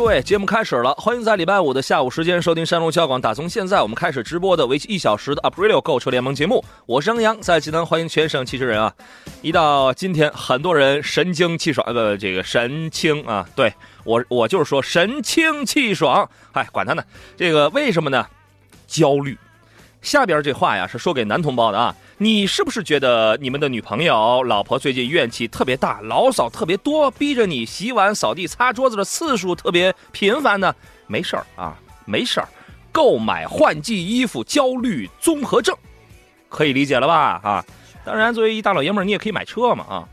诸位，节目开始了，欢迎在礼拜五的下午时间收听山东交广。打从现在，我们开始直播的为期一小时的 Aprilio 购车联盟节目。我是杨洋，在济南欢迎全省汽车人啊！一到今天，很多人神清气爽，呃，这个神清啊，对我，我就是说神清气爽。嗨，管他呢，这个为什么呢？焦虑。下边这话呀，是说给男同胞的啊。你是不是觉得你们的女朋友、老婆最近怨气特别大，牢骚特别多，逼着你洗碗、扫地、擦桌子的次数特别频繁呢？没事儿啊，没事儿，购买换季衣服焦虑综合症，可以理解了吧？啊，当然，作为一大老爷们儿，你也可以买车嘛啊。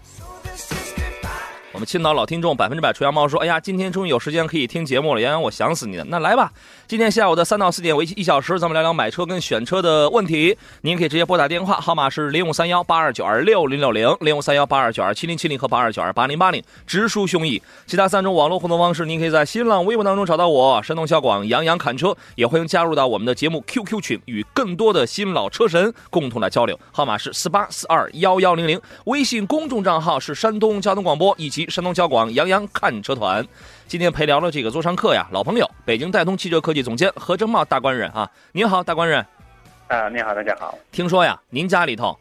我们青岛老听众百分之百纯羊毛说：“哎呀，今天终于有时间可以听节目了，杨洋，我想死你了。那来吧，今天下午的三到四点为期一小时，咱们聊聊买车跟选车的问题。您可以直接拨打电话号码是零五三幺八二九二六零六零零五三幺八二九二七零七零和八二九二八零八零，直抒胸臆。其他三种网络互动方式，您可以在新浪微博当中找到我，山东小广杨洋侃车，也欢迎加入到我们的节目 QQ 群，与更多的新老车神共同来交流。号码是四八四二幺幺零零，微信公众账号是山东交通广播以及。山东交广杨洋看车团，今天陪聊了这个座上客呀，老朋友，北京戴通汽车科技总监何正茂大官人啊，您好，大官人。啊，你好，大家好。听说呀，您家里头，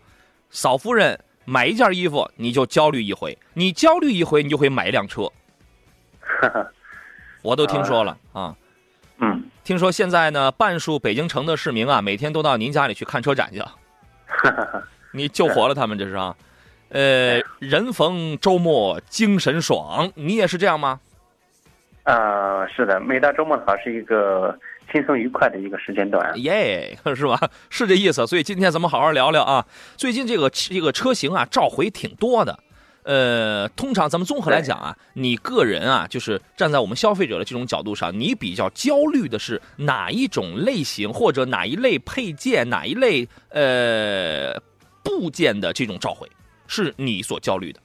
嫂夫人买一件衣服你就焦虑一回，你焦虑一回你就会买一辆车。我都听说了啊。嗯。听说现在呢，半数北京城的市民啊，每天都到您家里去看车展去。你救活了他们，这是啊。呃，人逢周末精神爽，你也是这样吗？呃，是的，每到周末的话是一个轻松愉快的一个时间段，耶，是吧？是这意思。所以今天咱们好好聊聊啊。最近这个这个车型啊，召回挺多的。呃，通常咱们综合来讲啊，你个人啊，就是站在我们消费者的这种角度上，你比较焦虑的是哪一种类型，或者哪一类配件，哪一类呃部件的这种召回？是你所焦虑的，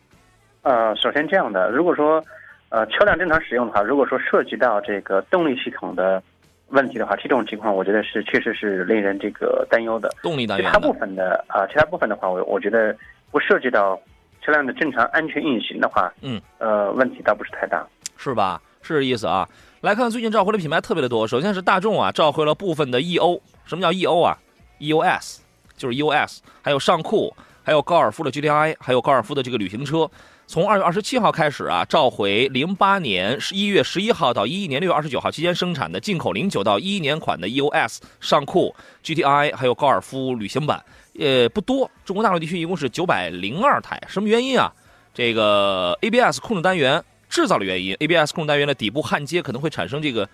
呃，首先这样的，如果说，呃，车辆正常使用的话，如果说涉及到这个动力系统的问题的话，这种情况我觉得是确实是令人这个担忧的。动力单元。其他部分的啊，其他部分的话，我我觉得不涉及到车辆的正常安全运行的话，嗯，呃，问题倒不是太大，是吧？是这意思啊。来看最近召回的品牌特别的多，首先是大众啊，召回了部分的 EO，什么叫 EO 啊？EOS 就是 EOS，还有尚酷。还有高尔夫的 GTI，还有高尔夫的这个旅行车，从二月二十七号开始啊，召回零八年十一月十一号到一一年六月二十九号期间生产的进口零九到一一年款的 EOS 尚酷 GTI，还有高尔夫旅行版，呃，不多。中国大陆地区一共是九百零二台。什么原因啊？这个 ABS 控制单元制造的原因，ABS 控制单元的底部焊接可能会产生这个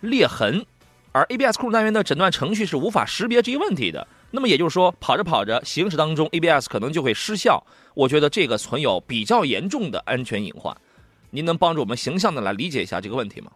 裂痕，而 ABS 控制单元的诊断程序是无法识别这些问题的。那么也就是说，跑着跑着，行驶当中 ABS 可能就会失效。我觉得这个存有比较严重的安全隐患。您能帮助我们形象的来理解一下这个问题吗？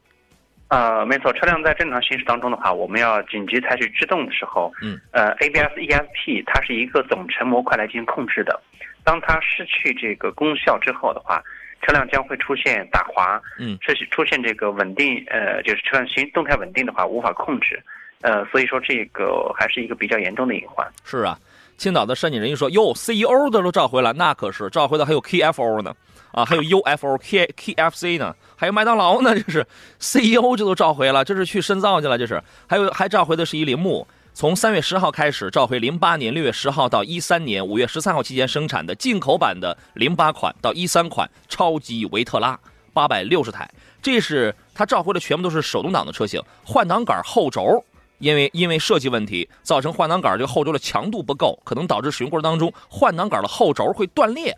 呃，没错，车辆在正常行驶当中的话，我们要紧急采取制动的时候，嗯，呃，ABS、ESP 它是一个总成模块来进行控制的。当它失去这个功效之后的话，车辆将会出现打滑，嗯，出出现这个稳定，呃，就是车辆行动态稳定的话无法控制。呃，所以说这个还是一个比较严重的隐患。是啊，青岛的申请人一说，哟，CEO 的都召回了，那可是召回的还有 KFO 呢，啊，还有 UFO、K KFC 呢，还有麦当劳呢，这是 CEO 这都召回了，这是去深造去了，这是。还有还召回的是一铃木，从三月十号开始召回，零八年六月十号到一三年五月十三号期间生产的进口版的零八款到一三款超级维特拉八百六十台，这是它召回的全部都是手动挡的车型，换挡杆后轴。因为因为设计问题，造成换挡杆这个后轴的强度不够，可能导致使用过程当中换挡杆的后轴会断裂，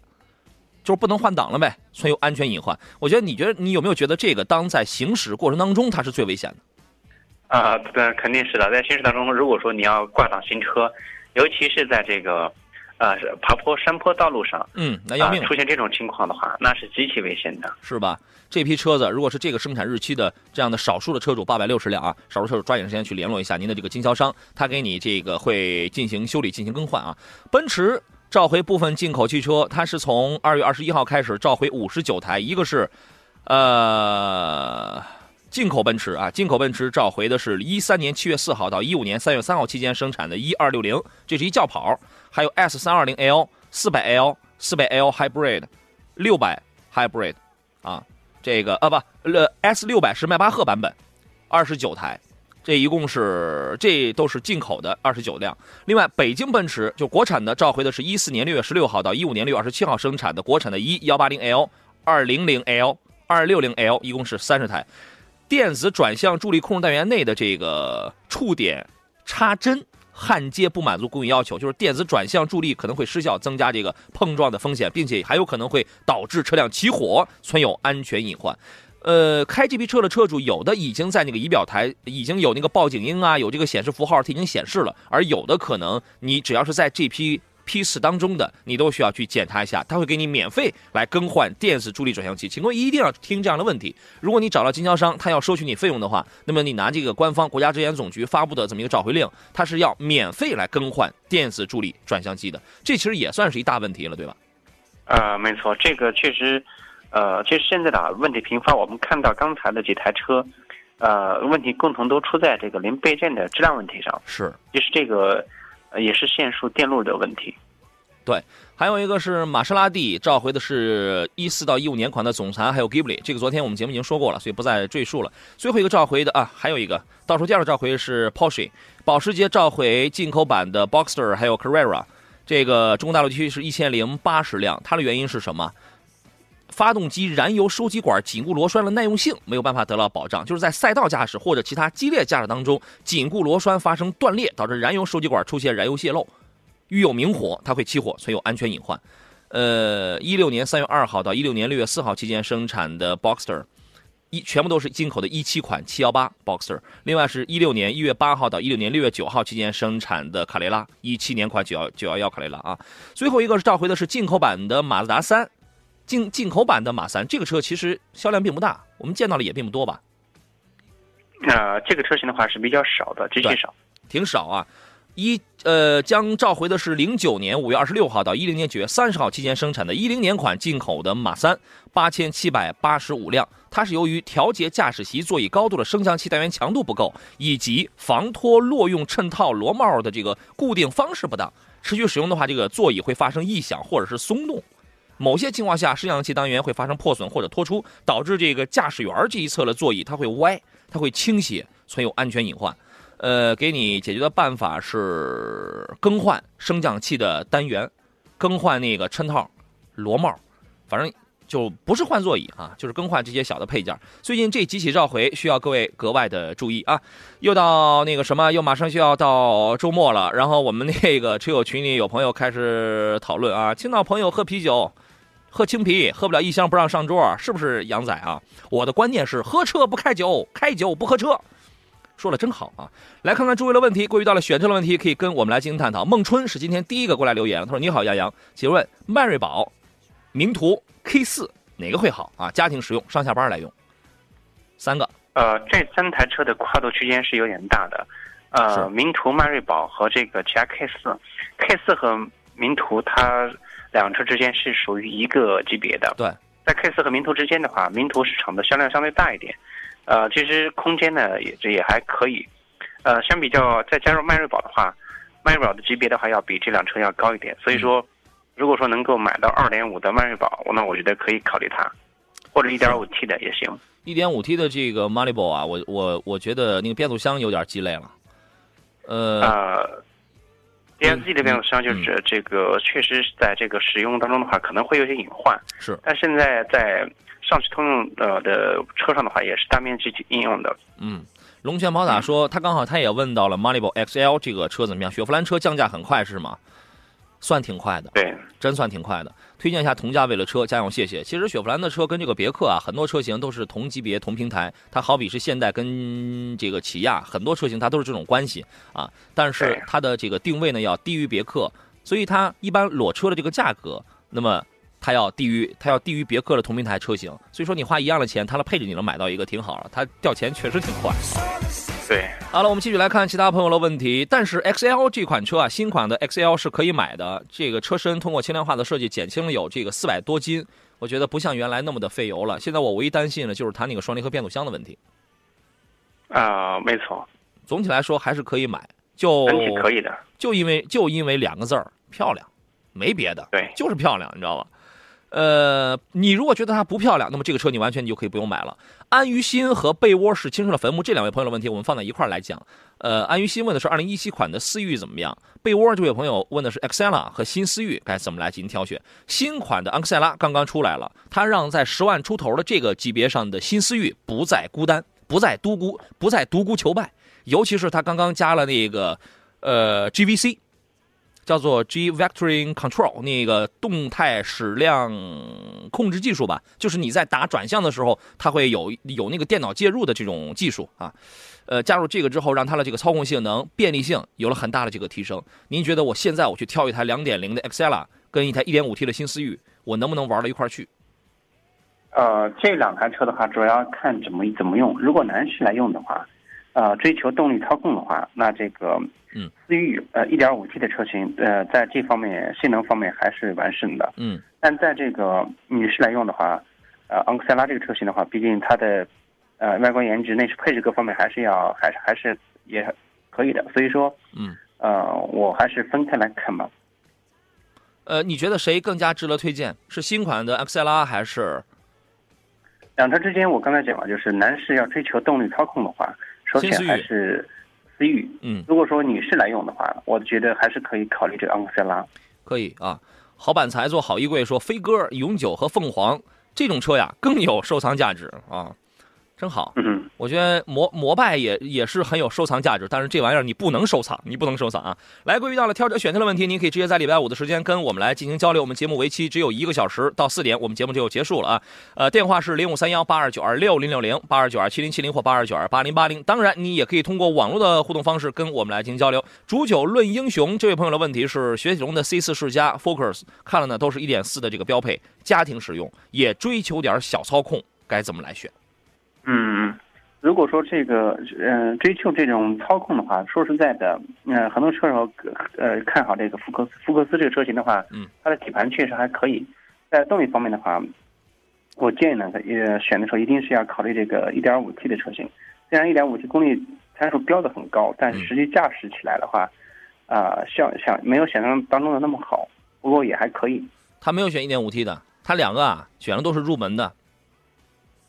就是不能换挡了呗，存有安全隐患。我觉得你觉得你有没有觉得这个当在行驶过程当中它是最危险的？啊，对，肯定是的。在行驶当中，如果说你要挂挡行车，尤其是在这个呃爬坡山坡道路上，嗯，那要命、啊，出现这种情况的话，那是极其危险的。是吧？这批车子如果是这个生产日期的这样的少数的车主，八百六十辆啊，少数车主抓紧时间去联络一下您的这个经销商，他给你这个会进行修理、进行更换啊。奔驰召回部分进口汽车，它是从二月二十一号开始召回五十九台，一个是，呃。进口奔驰啊，进口奔驰召回的是一三年七月四号到一五年三月三号期间生产的一二六零，这是一轿跑，还有 S 三二零 L、四百 L、四百 L Hybrid、六百 Hybrid，啊，这个啊不，呃 S 六百是迈巴赫版本，二十九台，这一共是这都是进口的二十九辆。另外，北京奔驰就国产的召回的是一四年六月十六号到一五年六月二十七号生产的国产的一幺八零 L、二零零 L、二六零 L，一共是三十台。电子转向助力控制单元内的这个触点插针焊接不满足工艺要求，就是电子转向助力可能会失效，增加这个碰撞的风险，并且还有可能会导致车辆起火，存有安全隐患。呃，开这批车的车主有的已经在那个仪表台已经有那个报警音啊，有这个显示符号，它已经显示了，而有的可能你只要是在这批。批次当中的，你都需要去检查一下，他会给你免费来更换电子助力转向器。请各位一定要听这样的问题：如果你找到经销商，他要收取你费用的话，那么你拿这个官方国家质检总局发布的这么一个召回令，他是要免费来更换电子助力转向器的。这其实也算是一大问题了，对吧？呃，没错，这个确实，呃，其实现在的问题频发。我们看到刚才的几台车，呃，问题共同都出在这个零配件的质量问题上。是，就是这个。呃，也是线束电路的问题。对，还有一个是玛莎拉蒂召回的是一四到一五年款的总裁，还有 Ghibli，这个昨天我们节目已经说过了，所以不再赘述了。最后一个召回的啊，还有一个倒数第二个召回是 Porsche，保时捷召回进口版的 Boxster 还有 Carrera，这个中国大陆地区是一千零八十辆，它的原因是什么？发动机燃油收集管紧固螺栓的耐用性没有办法得到保障，就是在赛道驾驶或者其他激烈驾驶当中，紧固螺栓发生断裂，导致燃油收集管出现燃油泄漏，遇有明火，它会起火，存有安全隐患。呃，一六年三月二号到一六年六月四号期间生产的 Boxster，一全部都是进口的一七款七幺八 Boxster。另外是一六年一月八号到一六年六月九号期间生产的卡雷拉，一七年款九幺九幺幺卡雷拉啊。最后一个是召回的是进口版的马自达三。进进口版的马三这个车其实销量并不大，我们见到的也并不多吧？那这个车型的话是比较少的，极其少，挺少啊。一呃，将召回的是零九年五月二十六号到一零年九月三十号期间生产的一零年款进口的马三八千七百八十五辆，它是由于调节驾驶席座椅高度的升降器单元强度不够，以及防脱落用衬套螺帽的这个固定方式不当，持续使用的话，这个座椅会发生异响或者是松动。某些情况下，升降器单元会发生破损或者脱出，导致这个驾驶员这一侧的座椅它会歪，它会倾斜，存有安全隐患。呃，给你解决的办法是更换升降器的单元，更换那个衬套、螺帽，反正就不是换座椅啊，就是更换这些小的配件。最近这几起召回需要各位格外的注意啊！又到那个什么，又马上就要到周末了，然后我们那个车友群里有朋友开始讨论啊，青岛朋友喝啤酒。喝青啤，喝不了一箱不让上桌，是不是杨仔啊？我的观念是喝车不开酒，开酒不喝车。说的真好啊！来看看诸位的问题，关于到了选车的问题，可以跟我们来进行探讨。孟春是今天第一个过来留言，他说：“你好，杨洋，请问迈锐宝、名图 K 四哪个会好啊？家庭使用，上下班来用。”三个。呃，这三台车的跨度区间是有点大的。呃，名图、迈锐宝和这个其他 K 四，K 四和名图它。两车之间是属于一个级别的。对，在 K 四和名图之间的话，名图市场的销量相对大一点，呃，其实空间呢也这也还可以，呃，相比较再加入迈锐宝的话，迈锐宝的级别的话要比这辆车要高一点，所以说，如果说能够买到二点五的迈锐宝，那我觉得可以考虑它，或者一点五 T 的也行。一点五 T 的这个 m a l i b o 啊，我我我觉得那个变速箱有点鸡肋了，呃。DSG 的变速箱就是这个，确实在这个使用当中的话，可能会有些隐患。是，但现在在上汽通用呃的车上的话，也是大面积应用的。嗯，龙泉宝塔说，他刚好他也问到了 moneyboxl 这个车怎么样？雪佛兰车降价很快是吗？算挺快的，对，真算挺快的。推荐一下同价位的车，家用谢谢。其实雪佛兰的车跟这个别克啊，很多车型都是同级别、同平台。它好比是现代跟这个起亚，很多车型它都是这种关系啊。但是它的这个定位呢要低于别克，所以它一般裸车的这个价格，那么它要低于它要低于别克的同平台车型。所以说你花一样的钱，它的配置你能买到一个挺好的，它掉钱确实挺快。对，好了，我们继续来看其他朋友的问题。但是 XL 这款车啊，新款的 XL 是可以买的，这个车身通过轻量化的设计减轻了有这个四百多斤，我觉得不像原来那么的费油了。现在我唯一担心的就是它那个双离合变速箱的问题。啊，没错，总体来说还是可以买，就整体可以的。就因为就因为两个字儿漂亮，没别的，对，就是漂亮，你知道吧？呃，你如果觉得它不漂亮，那么这个车你完全你就可以不用买了。安于心和被窝是青春的坟墓这两位朋友的问题，我们放在一块来讲。呃，安于心问的是2017款的思域怎么样？被窝这位朋友问的是 Excella 和新思域该怎么来进行挑选？新款的昂克赛拉刚刚出来了，它让在十万出头的这个级别上的新思域不再孤单，不再独孤，不再独孤求败，尤其是它刚刚加了那个呃 GVC。叫做 G Vectoring Control 那个动态矢量控制技术吧，就是你在打转向的时候，它会有有那个电脑介入的这种技术啊。呃，加入这个之后，让它的这个操控性能、便利性有了很大的这个提升。您觉得我现在我去挑一台2.0的 Excella 跟一台 1.5T 的新思域，我能不能玩到一块去？呃，这两台车的话，主要看怎么怎么用。如果男士来用的话。呃，追求动力操控的话，那这个，嗯，思域呃一点五 T 的车型，呃，在这方面性能方面还是完胜的，嗯，但在这个女士来用的话，呃，昂克赛拉这个车型的话，毕竟它的，呃，外观颜值、内饰配置各方面还是要，还是还是也可以的，所以说，嗯，呃，我还是分开来看吧。呃，你觉得谁更加值得推荐？是新款的昂克赛拉还是？两车之间，我刚才讲了，就是男士要追求动力操控的话。首先还是思域，嗯，如果说女士来用的话，我觉得还是可以考虑这个昂克赛拉。可以啊，好板材做好衣柜，说飞鸽、永久和凤凰这种车呀，更有收藏价值啊。真好，嗯，我觉得摩摩拜也也是很有收藏价值，但是这玩意儿你不能收藏，你不能收藏啊。来，关于到了挑车选车的问题，您可以直接在礼拜五的时间跟我们来进行交流。我们节目为期只有一个小时，到四点我们节目就结束了啊。呃，电话是零五三幺八二九二六零六零八二九二七零七零或八二九二八零八零。当然，你也可以通过网络的互动方式跟我们来进行交流。煮酒论英雄，这位朋友的问题是：雪铁龙的 C 四世家 Focus 看了呢，都是一点四的这个标配，家庭使用，也追求点小操控，该怎么来选？嗯。如果说这个嗯追求这种操控的话，说实在的，嗯，很多车手呃看好这个福克斯福克斯这个车型的话，嗯，它的底盘确实还可以。在动力方面的话，我建议呢，呃，选的时候一定是要考虑这个 1.5T 的车型。虽然 1.5T 功率参数标的很高，但实际驾驶起来的话，啊，像像没有想象当中的那么好，不过也还可以。他没有选 1.5T 的，他两个啊选的都是入门的。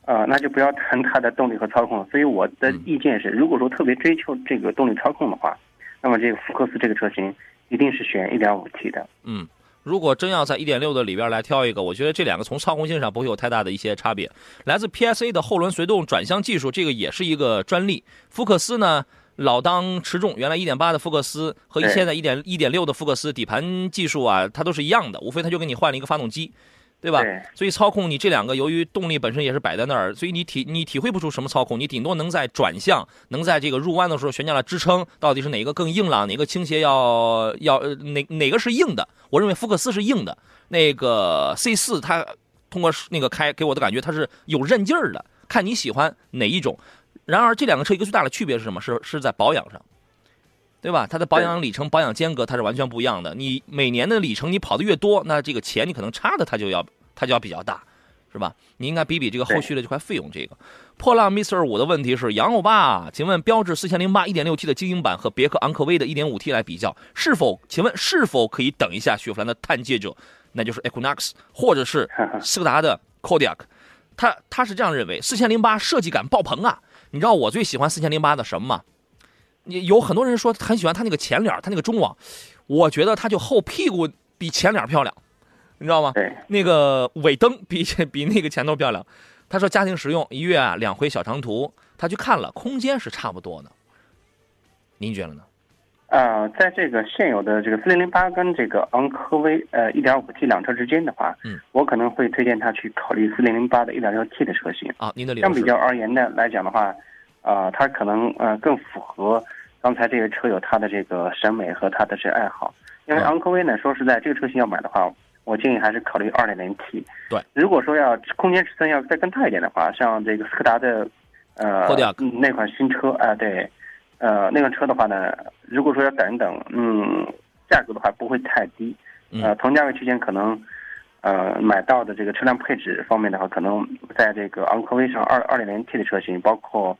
呃，那就不要谈它的动力和操控了。所以我的意见是，如果说特别追求这个动力操控的话，那么这个福克斯这个车型一定是选 1.5T 的。嗯，如果真要在1.6的里边来挑一个，我觉得这两个从操控性上不会有太大的一些差别。来自 PSA 的后轮随动转向技术，这个也是一个专利。福克斯呢，老当持重，原来1.8的福克斯和现在1.1.6的福克斯底盘技术啊，它都是一样的，无非它就给你换了一个发动机。对吧？所以操控你这两个，由于动力本身也是摆在那儿，所以你体你体会不出什么操控，你顶多能在转向，能在这个入弯的时候悬架的支撑到底是哪个更硬朗，哪个倾斜要要哪哪个是硬的？我认为福克斯是硬的，那个 C 四它通过那个开给我的感觉它是有韧劲儿的，看你喜欢哪一种。然而这两个车一个最大的区别是什么？是是在保养上，对吧？它的保养里程、保养间隔它是完全不一样的。你每年的里程你跑的越多，那这个钱你可能差的它就要。它就要比较大，是吧？你应该比比这个后续的这块费用。这个破浪 Mister 五的问题是：杨欧巴，请问标致四千零八一点六 T 的精英版和别克昂科威的一点五 T 来比较，是否？请问是否可以等一下雪佛兰的探界者，那就是 Equinox，或者是 斯柯达的 Kodiaq？他他是这样认为：四千零八设计感爆棚啊！你知道我最喜欢四千零八的什么吗？你有很多人说很喜欢他那个前脸，他那个中网，我觉得他就后屁股比前脸漂亮。你知道吗？对，那个尾灯比比那个前头漂亮。他说家庭实用，一月啊两回小长途，他去看了，空间是差不多的。您觉得呢？呃，在这个现有的这个四零零八跟这个昂科威呃一点五 T 两车之间的话，嗯，我可能会推荐他去考虑四零零八的一点六 T 的车型啊。您的相比较而言呢来讲的话，呃，它可能呃更符合刚才这个车友他的这个审美和他的这爱好。因为嗯昂科威呢，说实在，这个车型要买的话，我建议还是考虑 2.0T。对，如果说要空间尺寸要再更大一点的话，像这个斯柯达的呃那款新车啊、对，呃那款车的话呢，如果说要等一等，嗯，价格的话不会太低，嗯呃，同价位区间可能。呃，买到的这个车辆配置方面的话，可能在这个昂科威上二二点零 T 的车型，包括呃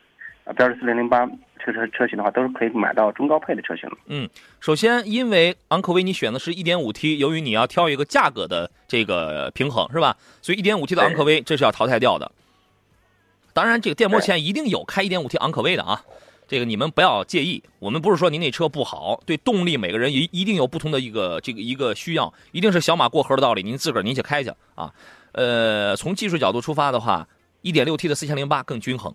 标致四零零八这个车车型的话，都是可以买到中高配的车型了。首先，因为昂科威你选的是一点五 T，由于你要挑一个价格的这个平衡，是吧？所以一点五 T 的昂科威这是要淘汰掉的。当然，这个电摩前一定有开一点五 T 昂科威的啊，这个你们不要介意。我们不是说您那车不好，对动力每个人一一定有不同的一个这个一个需要，一定是小马过河的道理，您自个儿您去开去啊。呃，从技术角度出发的话一点六 T 的四千零八更均衡。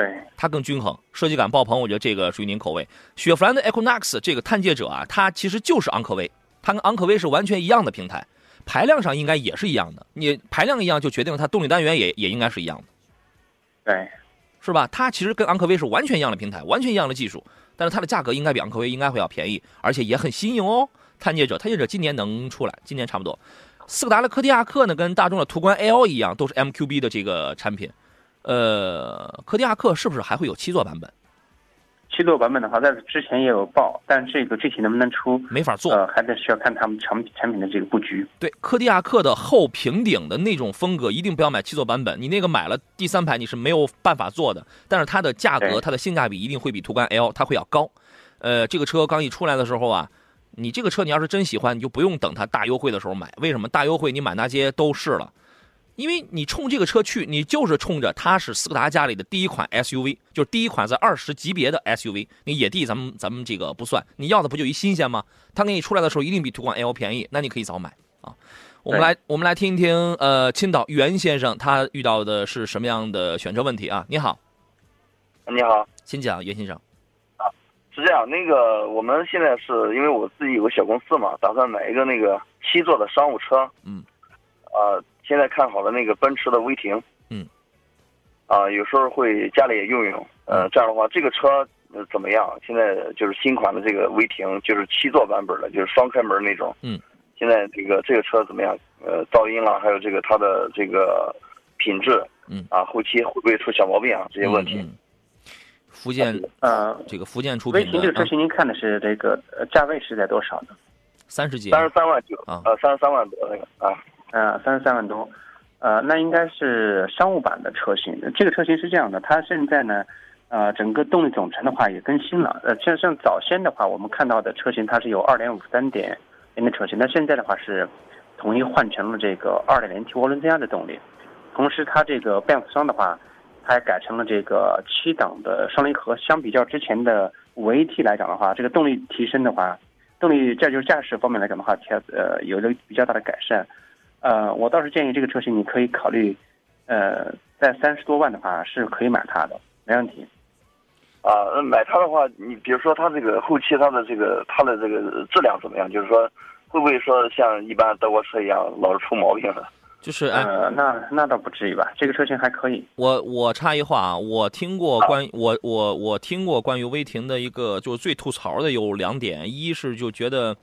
对，它更均衡，设计感爆棚，我觉得这个属于您口味。雪佛兰的 Equinox 这个探界者啊，它其实就是昂科威，它跟昂科威是完全一样的平台，排量上应该也是一样的。你排量一样，就决定了它动力单元也也应该是一样的，对，是吧？它其实跟昂科威是完全一样的平台，完全一样的技术，但是它的价格应该比昂科威应该会要便宜，而且也很新颖哦。探界者，探界者今年能出来，今年差不多。斯柯达的柯迪亚克呢，跟大众的途观 L 一样，都是 MQB 的这个产品。呃，柯迪亚克是不是还会有七座版本？七座版本的话，在之前也有报，但这个具体能不能出，没法做。呃，还得需要看他们产产品的这个布局。对，柯迪亚克的后平顶的那种风格，一定不要买七座版本。你那个买了第三排，你是没有办法做的。但是它的价格，它的性价比一定会比途观 L 它会要高。呃，这个车刚一出来的时候啊，你这个车你要是真喜欢，你就不用等它大优惠的时候买。为什么大优惠你满大街都是了？因为你冲这个车去，你就是冲着它是斯柯达家里的第一款 SUV，就是第一款在二十级别的 SUV。那野地咱们咱们这个不算，你要的不就一新鲜吗？它给你出来的时候一定比途观 L 便宜，那你可以早买啊。我们来我们来听一听，呃，青岛袁先生他遇到的是什么样的选车问题啊？你好，你好，请讲，袁先生。啊是这样，那个我们现在是因为我自己有个小公司嘛，打算买一个那个七座的商务车。嗯。呃，现在看好了那个奔驰的威霆。嗯。啊、有时候会家里也用用。呃，这样的话，这个车呃怎么样？现在就是新款的这个威霆，就是七座版本的，就是双开门那种。嗯。现在这个这个车怎么样？呃，噪音啦，还有这个它的这个品质。嗯。啊，后期会不会出小毛病啊？这些问题。嗯嗯福建呃，这个福建出威品的威霆这个车型，您看的是这个呃价位是在多少呢？三十几，三十三万九啊呃，三十三万多那个啊。呃，三十三万多，呃，那应该是商务版的车型。这个车型是这样的，它现在呢，呃，整个动力总成的话也更新了。呃，像像早先的话，我们看到的车型它是有2.5、3.0的车型，那现在的话是统一换成了这个 2.0T 涡轮增压的动力。同时，它这个变速箱的话，它还改成了这个七档的双离合。相比较之前的五 AT 来讲的话，这个动力提升的话，动力这就是驾驶方面来讲的话，调呃有了比较大的改善。呃，我倒是建议这个车型你可以考虑，呃，在三十多万的话是可以买它的，没问题。啊，那买它的话，你比如说它这个后期它的这个它的这个质量怎么样？就是说，会不会说像一般德国车一样老是出毛病了？就是哎，呃，那那倒不至于吧，这个车型还可以。我我插一话啊，我听过关我我我听过关于威霆的一个，就是最吐槽的有两点，一是就觉得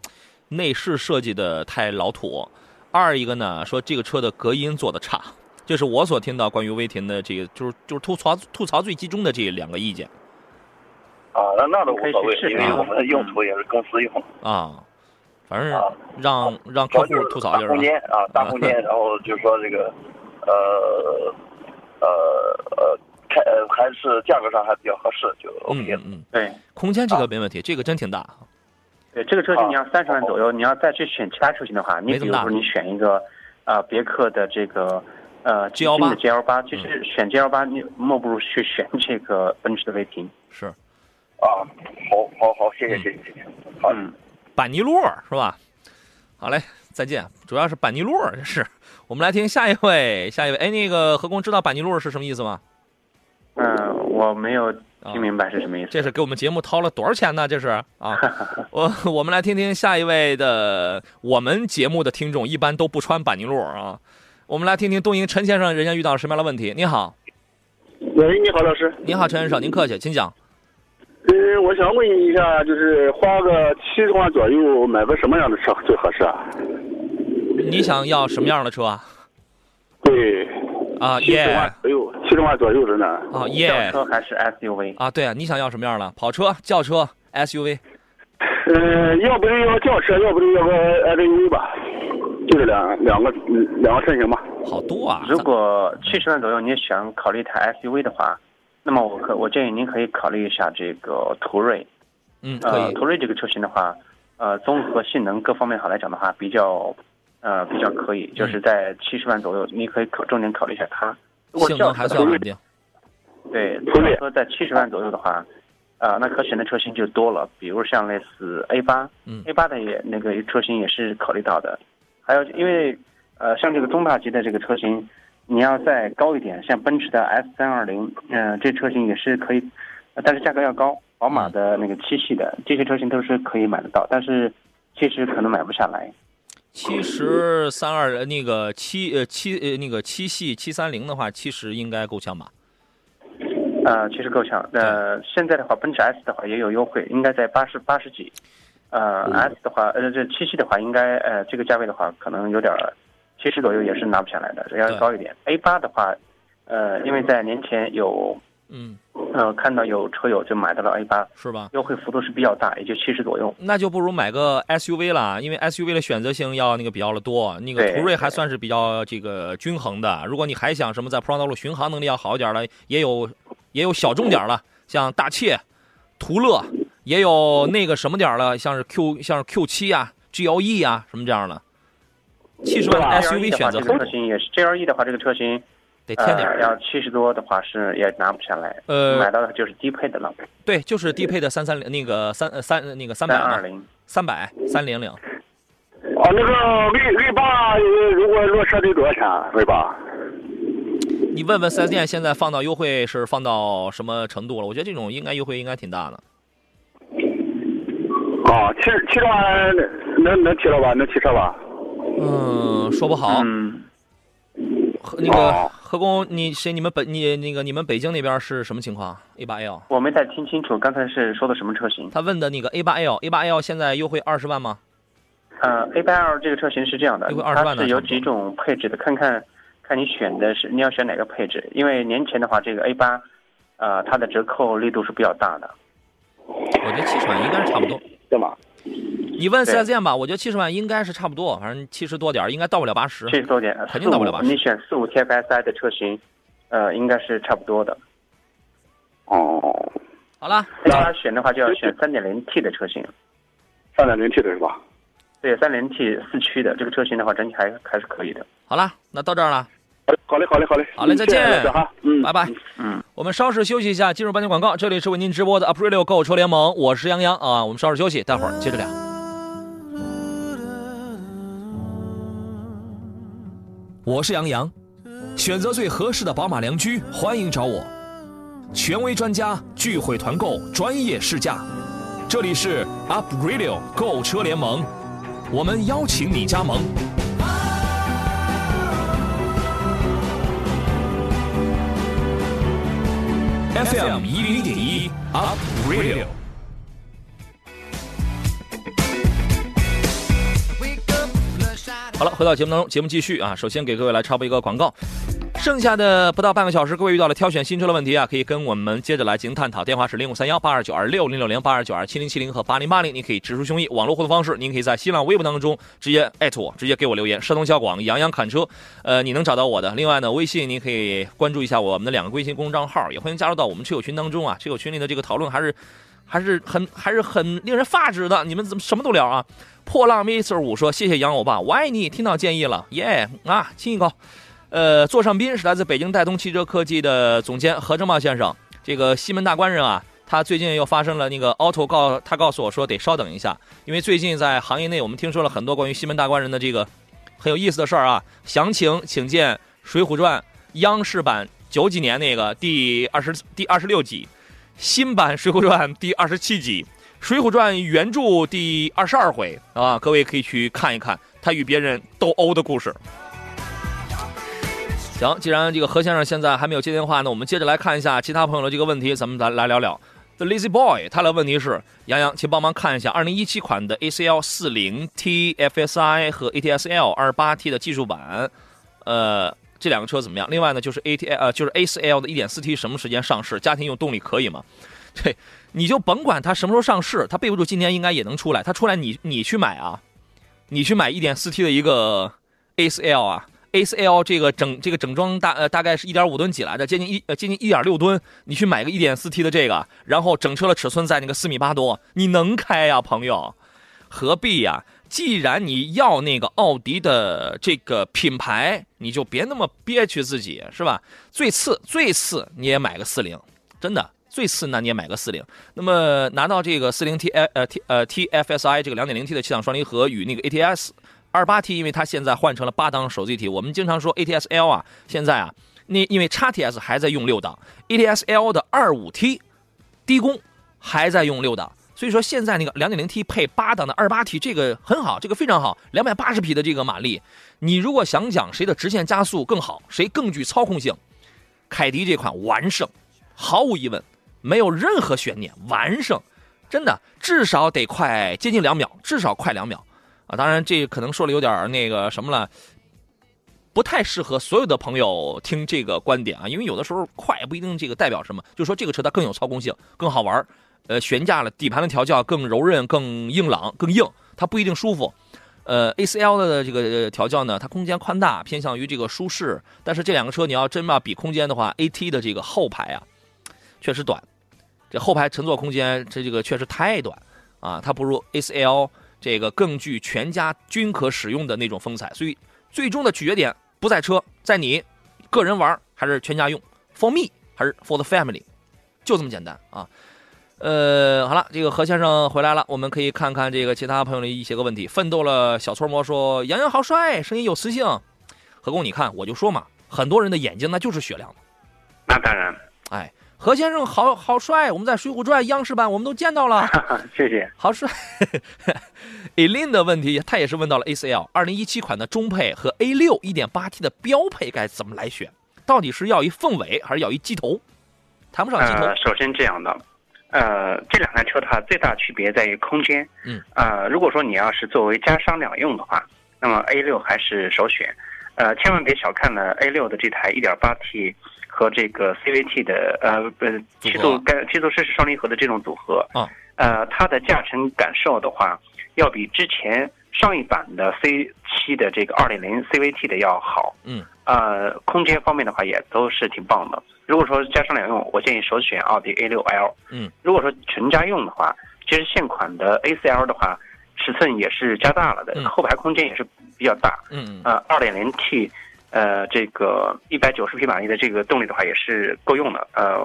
内饰设计的太老土，二一个呢说这个车的隔音做的差，这是我所听到关于威霆的这个，就是就是吐槽吐槽最集中的这两个意见。啊，那那都无所谓因为我们的用途也是公司用，啊，反正啊让让客户吐槽就是大空间啊，大空间，然后就是说这个，呃，呃呃，开呃还是价格上还比较合适，就嗯 OK 嗯。嗯，对。空间这个没问题，这个真挺大。对，这个车型你要三十万左右，你要再去选其他车型的话，你比如说你选一个，呃，别克的这个。呃 GL8 新的 GL 八，其实选 GL 八，你莫不如去选这个奔驰的威霆。是啊，好，好，好，谢谢，谢谢，谢谢。好，嗯，板尼路是吧？好嘞，再见。主要是板尼路，这是。我们来听下一位，下一位。哎，那个何工知道板尼路是什么意思吗？嗯，我没有啊听明白是什么意思。这是给我们节目掏了多少钱呢？这是啊，我我们来听听下一位的。我们节目的听众一般都不穿板尼路啊。我们来听听东营陈先生，人家遇到了什么样的问题？你好，喂，你好，老师。你好，陈先生，您客气，请讲。嗯，我想问一下，就是花个七十万左右买个什么样的车最合适啊？你想要什么样的车啊？对，啊七十万耶左右，七十万左右的呢？啊轿耶车还是 SUV？啊，对啊，你想要什么样的？跑车、轿车、SUV？嗯，要不就要轿车，要不就要个 SUV 吧，就这两两个嗯两个车型吧。好多啊！如果七十万左右你想考虑一台 SUV 的话，那么我可我建议您可以考虑一下这个途锐。嗯，可呃，以。途锐这个车型的话，呃，综合性能各方面好来讲的话，比较呃比较可以，嗯就是在七十万左右，你可以考重点考虑一下它。如果性能还轿车的话算稳定。对，途锐轿车在七十万左右的话，呃，那可选的车型就多了，比如像类似 A 八，嗯，A 八的也那个车型也是考虑到的，还有因为呃像这个中大级的这个车型，你要再高一点，像奔驰的 S 三二零，嗯，这车型也是可以，呃但是价格要高，宝马的那个七系的这些车型都是可以买得到，但是其实可能买不下来。七十三二那个七呃七呃那个七系七三零的话，其实应该够呛吧？呃，其实够呛。呃，现在的话，奔驰 S 的话也有优惠，应该在八十八十几。呃，S 的话，呃，这七系的话，应该呃这个价位的话，可能有点儿七十左右也是拿不下来的，要高一点。A 八的话，呃，因为在年前有嗯，呃看到有车友就买到了 A 八，是吧？优惠幅度是比较大，也就七十左右。那就不如买个 SUV 了，因为 SUV 的选择性要那个比较的多。那个途锐还算是比较这个均衡的。如果你还想什么在铺装道路巡航能力要好一点的，也有也有小众点儿了，像大切、途乐，也有那个什么点儿了，像是 Q 像是 Q 七啊、GLE 啊什么这样的。七十万的 SUV 选择这个车型也是 GLE 的话，这个车型得添点呃。要七十多的话是也拿不下来，呃买到的就是低配的了，对，就是低配的三三零那个三呃三那个三百二零。三百三零零。啊，那个 V V 八呃如果落车得多少钱啊？V 八？你问问四 S 店现在放到优惠是放到什么程度了？我觉得这种应该优惠应该挺大的。哦，七十七十万能能提了吧？能提车吧？嗯，说不好。嗯，何那个哦何工，你谁？你们北你那个你们北京那边是什么情况？A 八 L，我没太听清楚刚才是说的什么车型。他问的那个 A 八 L，A 八 L 现在优惠二十万吗？呃，A 八 L 这个车型是这样的优惠，20它万呢是有几种配置的，看看看你选的是你要选哪个配置。因为年前的话，这个 A 八，呃，它的折扣力度是比较大的。我觉得七十万应该是差不多。对吗？你问四 S 店吧，我觉得七十万应该是差不多，反正七十多点儿应该到不了八十。七十多点，肯定到不了45 80你选四五 TFSI 的车型，呃，应该是差不多的。哦，好了八选的话就要选三点零 T 的车型，三点零 T 的是吧？对，三点零 T 四驱的这个车型的话，整体还还是可以的。好了，那到这儿了，好嘞，好嘞，好嘞，好嘞再见哈，嗯，拜拜。嗯。我们稍事休息一下，进入半天广告。这里是为您直播的 Aprilio 购车联盟，我是杨洋啊。我们稍事休息，待会儿接着聊。我是杨洋，选择最合适的宝马良驹，欢迎找我。权威专家聚会团购，专业试驾。这里是 Aprilio 购车联盟，我们邀请你加盟。FM 一零点一 Up Radio。好了，回到节目当中，节目继续啊。首先给各位来插播一个广告，剩下的不到半个小时，各位遇到了挑选新车的问题啊，可以跟我们接着来进行探讨。电话是零五三幺八二九二六零六零八二九二七零七零和八零八零，你可以直抒胸臆。网络互动方式，您可以在新浪微博当中直接艾特我，直接给我留言。山东交广杨洋侃车，呃，你能找到我的。另外呢，微信您可以关注一下我们的两个微信公众账号，也欢迎加入到我们车友群当中啊。车友群里的这个讨论还是还是很还是很令人发指的，你们怎么什么都聊啊？破浪 Mr 五说：“谢谢杨欧巴，我爱你。”听到建议了，耶、啊，亲一口。呃，座上宾是来自北京戴通汽车科技的总监何正茂先生。这个西门大官人啊，他最近又发生了那个 auto 告，他告诉我说得稍等一下，因为最近在行业内我们听说了很多关于西门大官人的这个很有意思的事儿啊。详情请见《水浒传》央视版九几年那个第二十第二十六集，新版《水浒传》第二十七集。《水浒传》原著第二十二回啊，各位可以去看一看他与别人斗殴的故事。行，既然这个何先生现在还没有接电话那，我们接着来看一下其他朋友的这个问题，咱们来来聊聊。The Lazy Boy，他的问题是：杨洋，请帮忙看一下2017款的 ACL 40 TFSI 和 ATS-L 28T 的技术版，呃，这两个车怎么样？另外呢，就是 AT 呃，就是 A4L 的 1.4T 什么时间上市？家庭用动力可以吗？对，你就甭管它什么时候上市，它备不住今年应该也能出来。它出来你你去买啊，你去买 1.4T 的一个 A4L 啊。A4L 这个整这个整装大呃大概是一点五吨几来着，接近一呃接近一点六吨。你去买个一点四 T 的这个，然后整车的尺寸在那个四米八多，你能开呀，朋友？何必呀？既然你要那个奥迪的这个品牌，你就别那么憋屈自己，是吧？最次最次你也买个四零，真的最次那你也买个四零。那么拿到这个四零 T 呃 T 呃 TFSI 这个两点零 T 的气囊双离合与那个 ATS。二八 T，因为它现在换成了八档手自一体。我们经常说 ATS-L 啊，现在啊，那因为 x TS 还在用六档，ATS-L 的二五 T 低功还在用六档，所以说现在那个两点零 T 配八档的二八 T 这个很好，这个非常好，两百八十匹的这个马力。你如果想讲谁的直线加速更好，谁更具操控性，凯迪这款完胜，毫无疑问，没有任何悬念，完胜，真的至少得快接近两秒，至少快两秒。啊，当然这可能说的有点那个什么了，不太适合所有的朋友听这个观点啊，因为有的时候快不一定这个代表什么，就说这个车它更有操控性，更好玩呃，悬架了，底盘的调教更柔韧、更硬朗、更硬，它不一定舒服。呃，A4L 的这个调教呢，它空间宽大，偏向于这个舒适。但是这两个车你要真要比空间的话，AT 的这个后排啊，确实短，这后排乘坐空间这这个确实太短啊，它不如 A4L。这个更具全家均可使用的那种风采，所以最终的取决点不在车，在你个人玩还是全家用，for me 还是 for the family，就这么简单啊。呃，好了，这个何先生回来了，我们可以看看这个其他朋友的一些个问题。奋斗了小搓磨说：“杨洋好帅，声音有磁性。”何工，你看我就说嘛，很多人的眼睛那就是雪亮的。那当然，哎。何先生好好帅，我们在《水浒传》央视版我们都见到了，谢谢。好帅。e l i n 的问题，他也是问到了 ACL 二零一七款的中配和 A 六一点八 T 的标配该怎么来选？到底是要一凤尾还是要一鸡头？谈不上鸡头。呃，首先这样的，呃，这两台车它最大区别在于空间。嗯。呃，如果说你要是作为家商两用的话，那么 A 六还是首选。呃，千万别小看了 A 六的这台一点八 T。和这个 CVT 的呃不七速干七速湿式双离合的这种组合啊，呃，它的驾乘感受的话，要比之前上一版的 C 七的这个二点零 CVT 的要好。嗯，呃，空间方面的话也都是挺棒的。如果说家上两用，我建议首选奥迪 A 六 L。嗯，如果说全家用的话，其实现款的 A4L 的话，尺寸也是加大了的，后排空间也是比较大。嗯嗯，呃，二点零 T。呃，这个一百九十匹马力的这个动力的话，也是够用的。呃，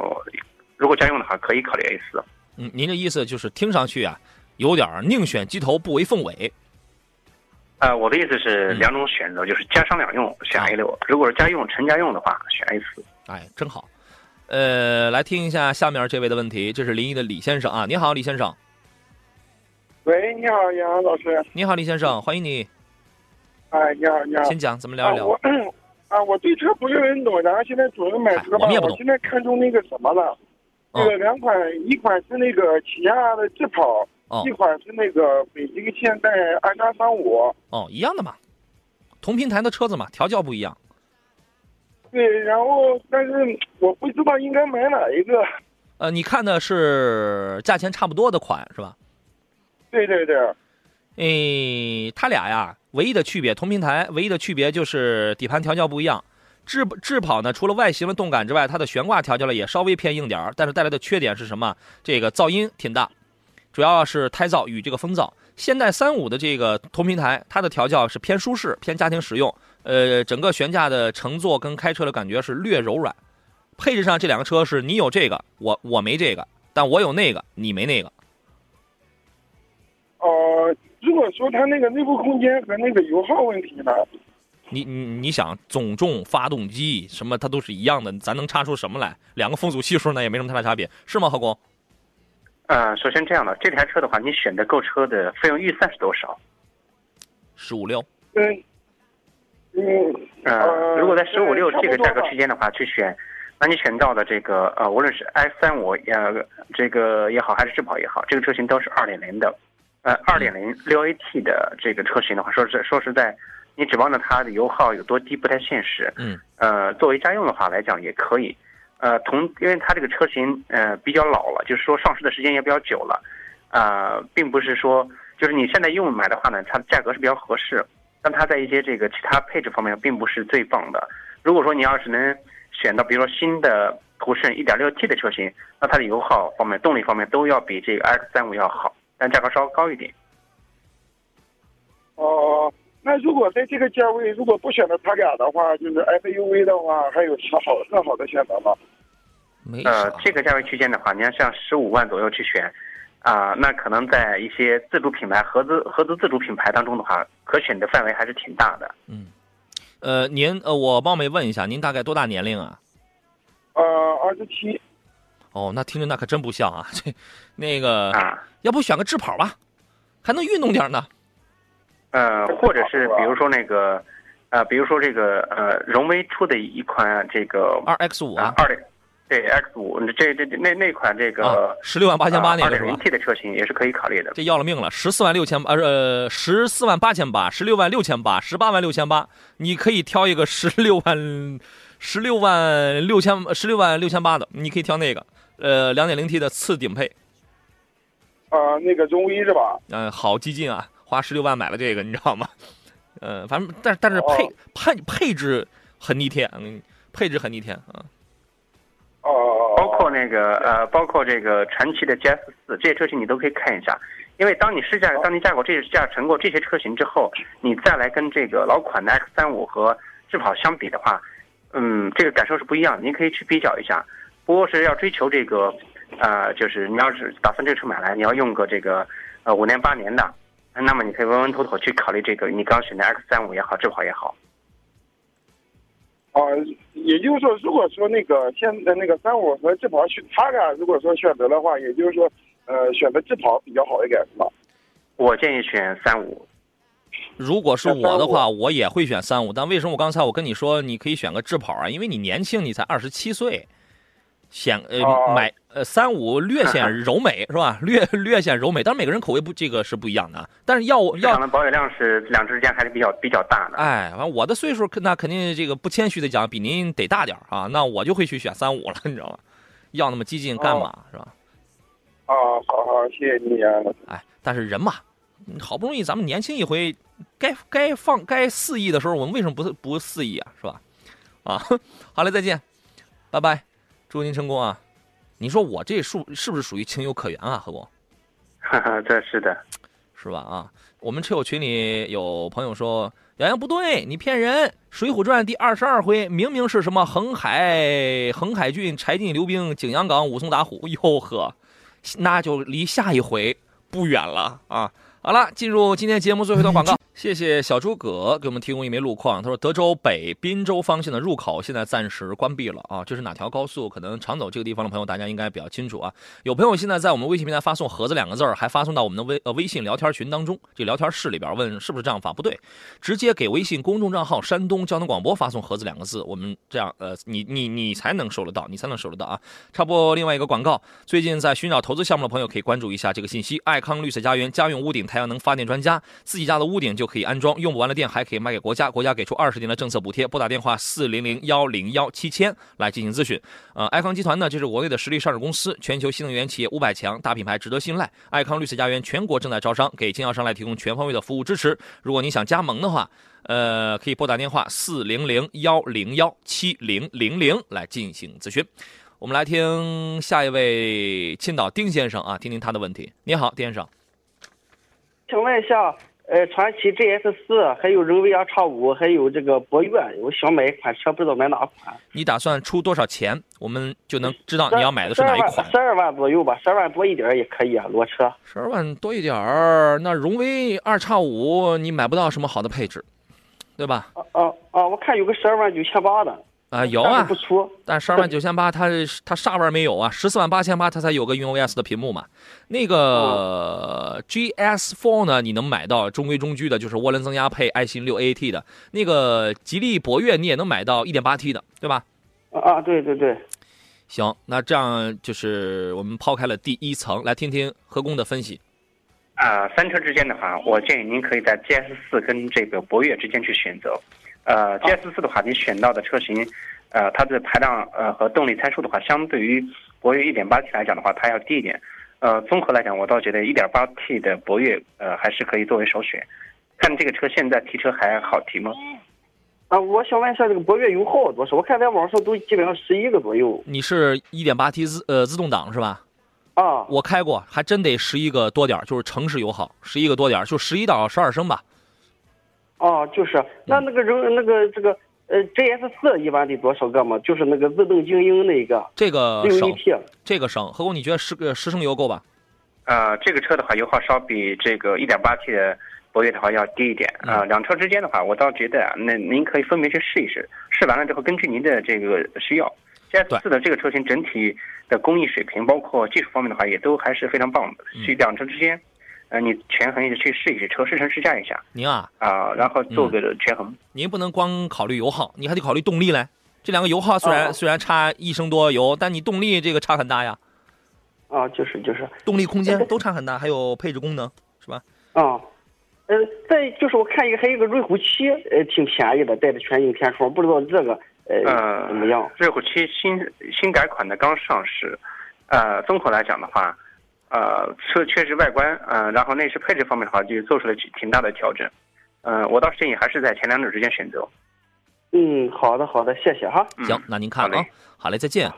如果家用的话，可以考虑 A 四。嗯，您的意思就是听上去啊，有点宁选鸡头不为凤尾。呃，我的意思是两种选择，就是家商两用选 A 六，如果是家用、纯家用的话选 A 四。哎，真好。呃，来听一下下面这位的问题，这是临沂的李先生啊，你好，李先生。喂，你好，杨老师。你好，李先生，欢迎你。哎，你好，你好，先讲，怎么聊一聊？我 啊，我对车不是很懂，然后现在准备买车吧，我现在看中那个什么了？这个两款，一款是那个起亚的智跑，一款是那个北京现代二八三五。哦，一样的嘛，同平台的车子嘛，调教不一样。对，然后但是我不知道应该买哪一个。呃，你看的是价钱差不多的款是吧？对对对。诶，他俩呀，唯一的区别，同平台，唯一的区别就是底盘调教不一样。智智跑呢，除了外形的动感之外，它的悬挂调教了也稍微偏硬点儿，但是带来的缺点是什么？这个噪音挺大，主要是胎噪与这个风噪。现代三五的这个同平台，它的调教是偏舒适、偏家庭使用，呃，整个悬架的乘坐跟开车的感觉是略柔软。配置上，这两个车是你有这个，我我没这个，但我有那个，你没那个。哦。如果说它那个内部空间和那个油耗问题呢？你你你想总重、发动机什么，它都是一样的，咱能差出什么来？两个风阻系数呢，也没什么太大差别，是吗，何工？呃，首先这样的，这台车的话，你选择购车的费用预算是多少？十五六。嗯。嗯。呃，如果在十五六这个价格区间的话，去选，那你选到的这个呃，无论是 i 三五呃这个也好，还是智跑也好，这个车型都是二点零的，呃，二点零六 AT 的这个车型的话，说实说实在，你指望着它的油耗有多低不太现实。嗯。呃，作为家用的话来讲也可以，呃，同因为它这个车型呃比较老了，就是说上市的时间也比较久了，啊，并不是说就是你现在用买的话呢，它的价格是比较合适，但它在一些这个其他配置方面并不是最棒的。如果说你要是能选到比如说新的途胜 1.6T 的车型，那它的油耗方面、动力方面都要比这个 X35 要好，但价格稍高一点。哦，那如果在这个价位，如果不选择它俩的话，就是 SUV 的话，还有啥好更好的选择吗？没呃，这个价位区间的话，你要像十五万左右去选，啊，那可能在一些自主品牌、合资合资自主品牌当中的话，可选的范围还是挺大的。嗯。呃，您呃，我冒昧问一下，您大概多大年龄啊？呃，二十七。哦，那听着那可真不像啊！这，那个啊，要不选个智跑吧，还能运动点呢。呃，或者是比如说那个，呃，比如说这个呃，荣威出的一款这个二 X 五啊，二零。对 X 五，这这那那款这个十六万八千八那个是吧？T 的车型也是可以考虑的。这要了命了，十四万六千八，呃，十四万八千八，十六万六千八，十八万六千八，你可以挑一个十六万，十六万六千，十六万六千八的，你可以挑那个，呃，两点零 T 的次顶配。啊，那个中威是吧？嗯，好激进啊，花十六万买了这个，你知道吗？嗯，反正但但是配配配置很逆天，嗯，配置很逆天啊。哦，包括那个呃，包括这个传奇的 GS 四这些车型，你都可以看一下。因为当你试驾，当你驾过这驾乘过这些车型之后，你再来跟这个老款的 X 三五和智跑相比的话，嗯，这个感受是不一样的。你可以去比较一下。不过是要追求这个，呃，就是你要是打算这个车买来，你要用个这个呃五年八年的，那么你可以稳稳妥妥去考虑这个你刚选的 X 三五也好，智跑也好。哦，也就是说，如果说那个现在那个三五和智跑选他俩，如果说选择的话，也就是说，呃，选择智跑比较好一点，是吧？我建议选三五。如果是我的话，我也会选三五。但为什么我刚才我跟你说你可以选个智跑啊？因为你年轻，你才二十七岁。显呃买呃三五略显柔美是吧？略略显柔美，但是每个人口味不这个是不一样的。但是要要的保有量是两者之间还是比较比较大的。哎，反正我的岁数那肯定这个不谦虚的讲，比您得大点啊。那我就会去选三五了，你知道吗？要那么激进干嘛是吧？啊，好好，谢谢你啊。哎，但是人嘛，好不容易咱们年轻一回，该该放该肆意的时候，我们为什么不不肆意啊？是吧？啊，好嘞，再见，拜拜。祝您成功啊！你说我这数是不是属于情有可原啊，何工？哈哈，这是的，是吧？啊，我们车友群里有朋友说：“洋洋不对，你骗人！《水浒传》第二十二回明明是什么横海横海郡柴进刘兵景阳冈武松打虎，哟呵，那就离下一回不远了啊！好了，进入今天节目最后一段广告。谢谢小诸葛给我们提供一枚路况。他说，德州北滨州方向的入口现在暂时关闭了啊，这是哪条高速？可能常走这个地方的朋友，大家应该比较清楚啊。有朋友现在在我们微信平台发送“盒子”两个字儿，还发送到我们的微呃微信聊天群当中，这聊天室里边问是不是这样发？不对，直接给微信公众账号“山东交通广播”发送“盒子”两个字，我们这样呃，你你你才能收得到，你才能收得到啊。插播另外一个广告，最近在寻找投资项目的朋友可以关注一下这个信息：爱康绿色家园家用屋顶太阳能发电专家，自己家的屋顶就可以安装，用不。完了电还可以卖给国家，国家给出二十年的政策补贴。拨打电话四零零幺零幺七千来进行咨询。呃，爱康集团呢，这是国内的实力上市公司，全球新能源企业五百强，大品牌值得信赖。爱康绿色家园全国正在招商，给经销商来提供全方位的服务支持。如果你想加盟的话，呃，可以拨打电话四零零幺零幺七零零零来进行咨询。我们来听下一位青岛丁先生啊，听听他的问题。你好，丁先生，请问一下。呃，传祺 GS 四，还有荣威 RX 五，还有这个博越，我想买一款车，不知道买哪款。你打算出多少钱？我们就能知道你要买的是哪一款。十二万左右吧，十二万多一点也可以啊，裸车。十二万多一点儿，那荣威 RX 五你买不到什么好的配置，对吧？啊啊啊！我看有个十二万九千八的。啊，有啊，不出，但十二万九千八，它它啥玩意儿没有啊？十四万八千八，它才有个云 OS 的屏幕嘛。那个 GS Four 呢，你能买到中规中矩的，就是涡轮增压配爱信六 AT 的。那个吉利博越你也能买到一点八 T 的，对吧？啊，对对对。行，那这样就是我们抛开了第一层，来听听何工的分析。啊，三车之间的话，我建议您可以在 GS 四跟这个博越之间去选择。呃，GS 四的话，你选到的车型，呃，它的排量呃和动力参数的话，相对于博越 1.8T 来讲的话，它要低一点。呃，综合来讲，我倒觉得 1.8T 的博越呃还是可以作为首选。看这个车现在提车还好提吗？啊，我想问一下，这个博越油耗多少？我看在网上都基本上十一个左右。你是一点八 T 自呃自动挡是吧？啊，我开过，还真得十一个多点就是城市油耗，十一个多点就十一到十二升吧。哦，就是那那个人那个这个呃 GS 四一般得多少个嘛？就是那个自动精英那个。这个省，这个省。何工，你觉得十个十升油够吧？呃，这个车的话，油耗稍比这个一点八 T 的。博越的话要低一点啊，两车之间的话，我倒觉得啊，那您可以分别去试一试，试完了之后根据您的这个需要，GS 四的这个车型整体的工艺水平，包括技术方面的话，也都还是非常棒的。去两车之间，呃，你权衡一下去试一试车，试乘试驾一下。您啊啊，然后做个权衡。您不能光考虑油耗，你还得考虑动力嘞。这两个油耗虽然虽然差一升多油，但你动力这个差很大呀。啊，就是就是，动力空间都差很大，还有配置功能，是吧？啊。呃，再就是我看一个，还有一个瑞虎七，呃，挺便宜的，带着全景天窗，不知道这个呃怎么样？瑞虎七新新改款的刚上市，呃，综合来讲的话，呃，确确实外观，呃，然后内饰配置方面的话，就做出了挺大的调整。嗯，我倒是建议还是在前两者之间选择。嗯，好的好的，谢谢哈。行，那您看啊，好嘞，再见。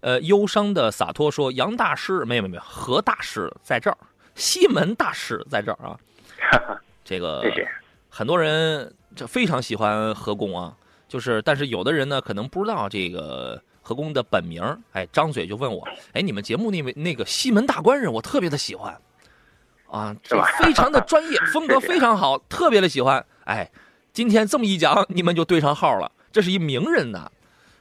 呃，忧伤的洒脱说，杨大师没有没有，何大师在这儿，西门大师在这儿啊。哈哈。这个谢谢，很多人这非常喜欢何工啊，就是但是有的人呢可能不知道这个何工的本名，哎，张嘴就问我，哎，你们节目那位那个西门大官人，我特别的喜欢，啊，这非常的专业，风格非常好，特别的喜欢，哎，今天这么一讲，你们就对上号了，这是一名人呐。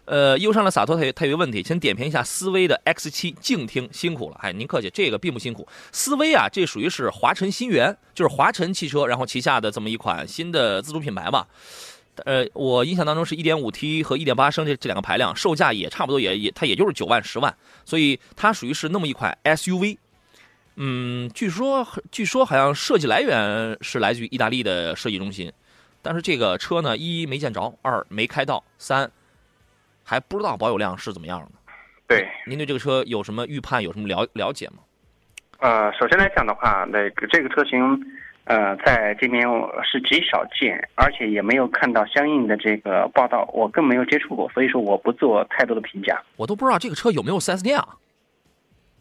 呃，忧伤的洒脱，他有他有个问题，请点评一下思威的 X 七静听，辛苦了。哎，您客气，这个并不辛苦。思威啊，这属于是华晨新源，就是华晨汽车，然后旗下的这么一款新的自主品牌吧。呃，我印象当中是一点五 T 和一点八升这这两个排量，售价也差不多，也也它也就是九万十万，所以它属于是那么一款 SUV。嗯，据说据说好像设计来源是来自于意大利的设计中心，但是这个车呢，一没见着，二没开到，三。还不知道保有量是怎么样的，对，您对这个车有什么预判，有什么了了解吗？呃，首先来讲的话，那个这个车型，呃，在这边是极少见，而且也没有看到相应的这个报道，我更没有接触过，所以说我不做太多的评价。我都不知道这个车有没有 4S 店啊？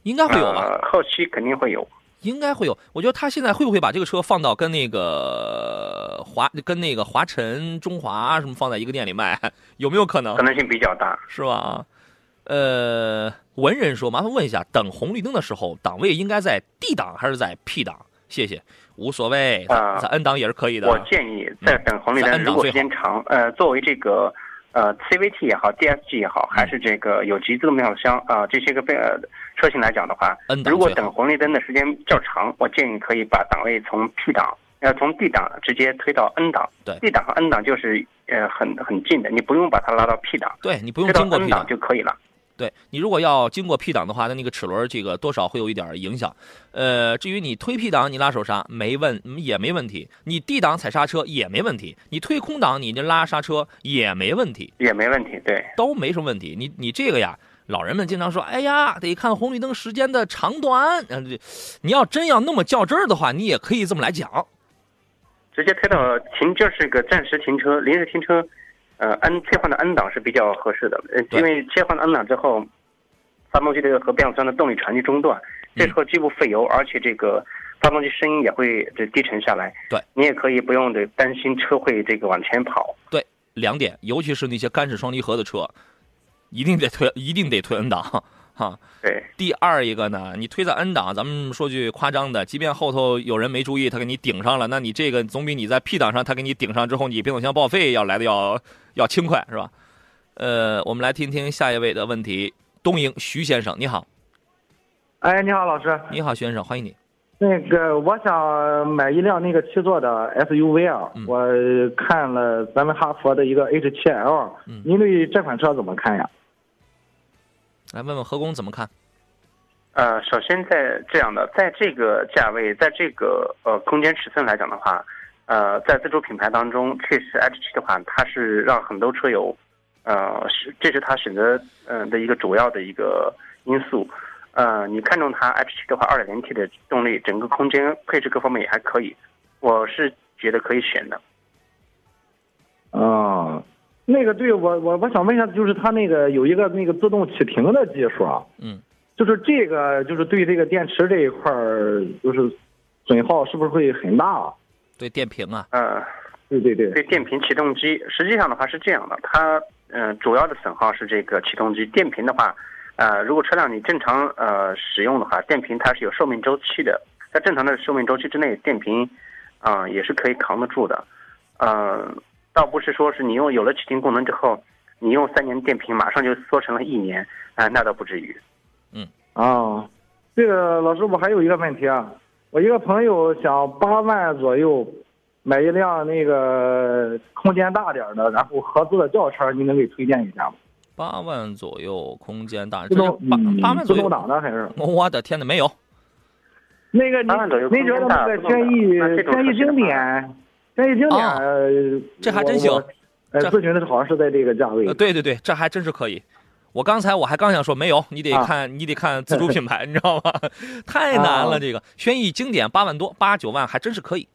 应该会有吧？后期肯定会有。应该会有，我觉得他现在会不会把这个车放到跟那个华跟那个华晨、中华什么放在一个店里卖，有没有可能？可能性比较大，是吧？呃，文人说，麻烦问一下，等红绿灯的时候，档位应该在 D 档还是在 P 档？谢谢，无所谓，在 N 档也是可以的。我建议在等红绿灯，如果时间长，呃，作为这个。呃，CVT 也好，DSG 也好，还是这个有级自动变速箱啊，这些个呃车型来讲的话，如果等红绿灯的时间较长，我建议可以把档位从 P 档，要从 D 档直接推到 N 档。对，D 档和 N 档就是呃很很近的，你不用把它拉到 P 档。对你不用经过 N 档就可以了。对你如果要经过 P 档的话，那那个齿轮这个多少会有一点影响。呃，至于你推 P 档，你拉手刹没问也没问题；你 D 档踩刹车也没问题；你推空档，你这拉刹车也没问题，也没问题，对，都没什么问题。你你这个呀，老人们经常说，哎呀，得看红绿灯时间的长短。嗯，你要真要那么较真儿的话，你也可以这么来讲，直接推到停，就是个暂时停车、临时停车。呃，N 切换的 N 档是比较合适的，呃，因为切换了 N 档之后，发动机这个和变速箱的动力传递中断，这时候既不费油，而且这个发动机声音也会这低沉下来。对，你也可以不用这担心车会这个往前跑。对，两点，尤其是那些干式双离合的车，一定得推，一定得推 N 档。哈，对。第二一个呢，你推在 N 档，咱们说句夸张的，即便后头有人没注意，他给你顶上了，那你这个总比你在 P 档上他给你顶上之后，你变速箱报废要来的要要轻快，是吧？呃，我们来听听下一位的问题，东营徐先生，你好。哎，你好，老师。你好，徐先生，欢迎你。那个，我想买一辆那个七座的 SUV 啊，我看了咱们哈佛的一个 H7L，您对这款车怎么看呀？来问问何工怎么看？呃，首先在这样的，在这个价位，在这个呃空间尺寸来讲的话，呃，在自主品牌当中，确实 H 七的话，它是让很多车友，呃，是这是他选择嗯的一个主要的一个因素。呃，你看中它 H 七的话，二点零 T 的动力，整个空间配置各方面也还可以，我是觉得可以选的。啊，那个对我我我想问一下，就是它那个有一个那个自动启停的技术啊，嗯，就是这个就是对这个电池这一块儿，就是损耗是不是会很大？对电瓶啊，呃，对对对，对电瓶启动机，实际上的话是这样的，它嗯、呃、主要的损耗是这个启动机，电瓶的话，呃，如果车辆你正常呃使用的话，电瓶它是有寿命周期的，在正常的寿命周期之内，电瓶啊、呃也是可以扛得住的，呃，倒不是说是你用有了启停功能之后，你用三年电瓶马上就缩成了一年啊、那倒不至于。嗯，哦，这个老师我还有一个问题啊，我一个朋友想八万左右买一辆那个空间大点儿的，然后合资的轿车，你能给推荐一下吗？八万左右，空间大，这是八八万左右。自动挡的还是？我的天哪，没有，那个八万左右您您觉得那个轩逸轩逸经典，轩逸经典，这还真行咨询的是好像是在这个价位呃，。对对对，这还真是可以。我刚才我还刚想说没有，你得啊看、你得看自主品牌，你知道吗？太难了，啊这个轩逸经典八万多，八九万还真是可以，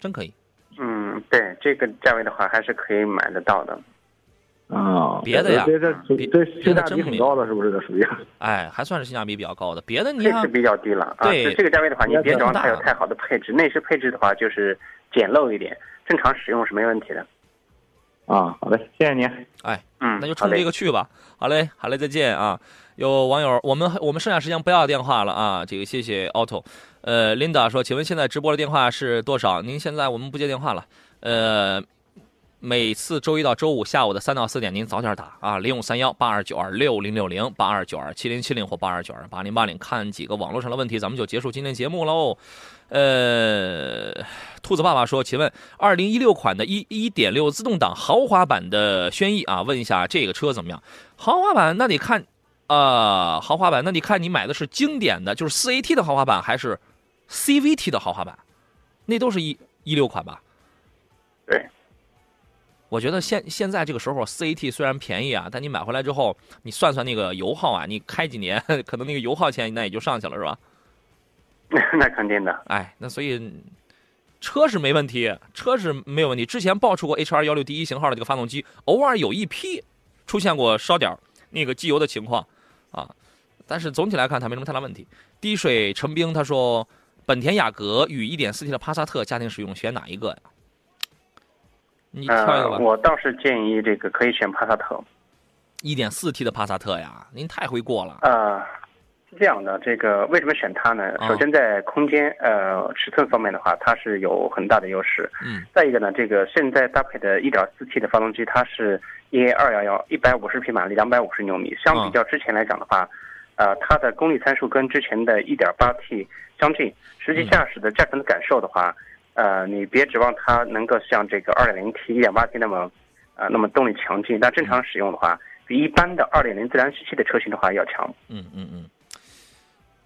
真可以。嗯，对，这个价位的话还是可以买得到的。啊，别的呀这这别这别性价比很高的，是不是？这属于 哎，还算是性价比比较高的。别的你看配置，比较低了啊。对这这个价位的话，你别指望它有大太好的配置，内饰配置的话就是简陋一点，正常使用是没问题的。啊。好嘞，谢谢您。哎，嗯，那就冲这个去吧。好嘞，好嘞，再见啊！有网友，我们我们剩下时间不要电话了啊。这个谢谢 Auto，呃，Linda 说，请问现在直播的电话是多少？您现在我们不接电话了，呃。每次周一到周五下午的三到四点，您早点打啊，零五三幺八二九二六零六零八二九二七零七零或八二九二八零八零，看几个网络上的问题，咱们就结束今天节目喽。呃，兔子爸爸说，请问二零一六款的一一点六自动挡豪华版的轩逸啊，问一下这个车怎么样？豪华版那得看，呃，豪华版那得看你买的是经典的，就是四 AT 的豪华版还是 CVT 的豪华版，那都是一一六款吧？对，我觉得现现在这个时候四 AT 虽然便宜啊，但你买回来之后，你算算那个油耗啊，你开几年，可能那个油耗钱那也就上去了，是吧？那肯定的。哎，那所以车是没问题，车是没有问题。之前爆出过 HR 幺六第一型号的这个发动机，偶尔有一批出现过烧点儿那个机油的情况啊，但是总体来看它没什么太大问题。滴水成冰他说，本田雅阁与 1.4T 的帕萨特家庭使用选哪一个呀？你挑一呃个，吧。我倒是建议这个可以选帕萨特。一点四 T 的帕萨特呀，您太会过了。呃，是这样的，这个为什么选它呢？啊首先在空间呃尺寸方面的话，它是有很大的优势。嗯再一个呢，这个现在搭配的 1.4T 的发动机，它是 EA 211，一百五十匹马力，两百五十牛米。相比较之前来讲的话，呃，它的功率参数跟之前的 1.8T 相近。实际驾驶的驾乘的感受的话，呃，你别指望它能够像这个 2.0T、1.8T 那么，呃，那么动力强劲。但正常使用的话，比一般的2.0自然吸气的车型的话要强。嗯嗯嗯。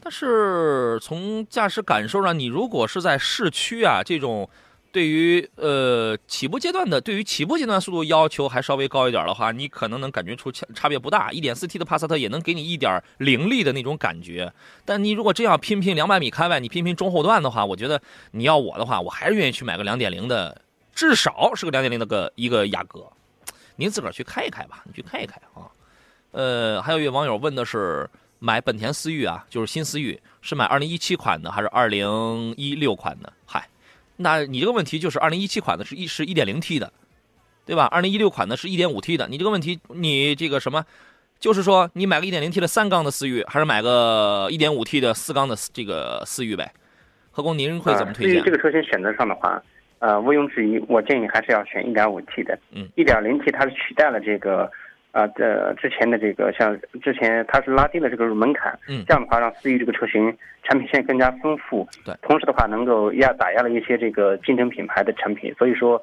但是从驾驶感受上，你如果是在市区啊，这种对于呃起步阶段的，对于起步阶段速度要求还稍微高一点的话，你可能能感觉出差差别不大。一点四 T 的帕萨特也能给你一点凌厉的那种感觉。但你如果真要拼拼两百米开外，你拼拼中后段的话，我觉得你要我的话，我还是愿意去买个两点零的，至少是个两点零的个一个雅阁。您自个儿去开一开吧，你去开一开啊。呃，还有一位网友问的是。买本田思域啊，就是新思域，是买二零一七款的还是二零一六款的？嗨，那你这个问题就是二零一七款的是一是一点零 T 的，对吧？二零一六款的是一点五 T 的。你这个问题，你这个什么，就是说你买个一点零 T 的三缸的思域，还是买个一点五 T 的四缸的这个思域呗？何工，您会怎么推荐？对于这个车型选择上的话，呃，毋庸置疑，我建议还是要选一点五 T 的。嗯，一点零 T 它是取代了这个。啊，这之前的这个像之前它是拉低了这个门槛，嗯，这样的话让思域这个车型产品线更加丰富，对，同时的话能够压打压了一些这个竞争品牌的产品，所以说，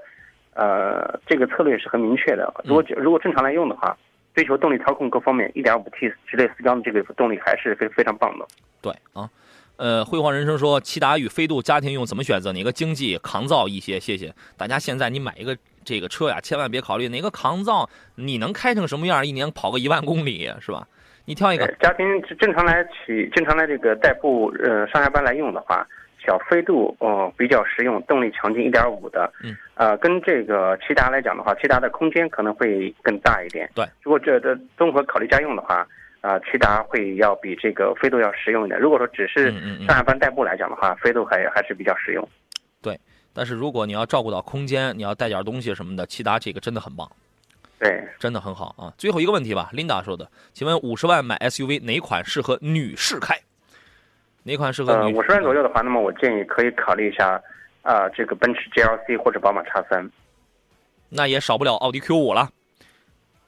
呃，这个策略是很明确的。如果、嗯、如果正常来用的话，追求动力操控各方面，1.5T 直列四缸的这个动力还是非非常棒的。对啊，呃，辉煌人生说，骐达与飞度家庭用怎么选择？哪个经济抗造一些？谢谢大家。现在你买一个这个车呀，千万别考虑哪个抗造，你能开成什么样？一年跑个一万公里是吧？你挑一个。家庭正常来取，正常来这个代步，呃，上下班来用的话。小飞度哦比较实用，动力强劲，一点五的，嗯，呃，跟这个骐达来讲的话，骐达的空间可能会更大一点。对，如果这的综合考虑家用的话，啊，骐达会要比这个飞度要实用一点。如果说只是上下班代步来讲的话，飞度还还是比较实用。对，但是如果你要照顾到空间，你要带点东西什么的，骐达这个真的很棒。对，真的很好啊。最后一个问题吧，Linda 说的，请问五十万买 SUV 哪款适合女士开？哪款适合？呃，五十万左右的话，那么我建议可以考虑一下，啊，这个奔驰 GLC 或者宝马叉三。那也少不了奥迪 Q 五了。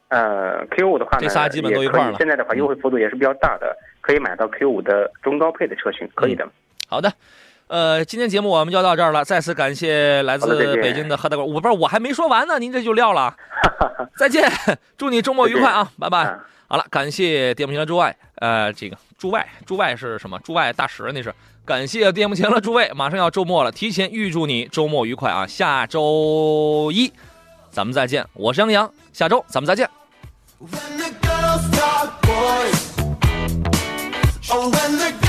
呃，Q 五的话呢，这仨基本都一块了。现在的话，优惠幅度也是比较大的，可以买到 Q 五的中高配的车型，可以的。好的，呃，今天节目我们就到这儿了，再次感谢来自北京的何大官。我不是，我还没说完呢，您这就撂了。再见，祝你周末愉快啊，拜拜。好了，感谢电幕前的诸位，呃，这个诸位，诸位是什么？诸位大使那是。感谢电幕前的诸位，马上要周末了，提前预祝你周末愉快啊！下周一咱们再见，我是杨洋，下周咱们再见。When the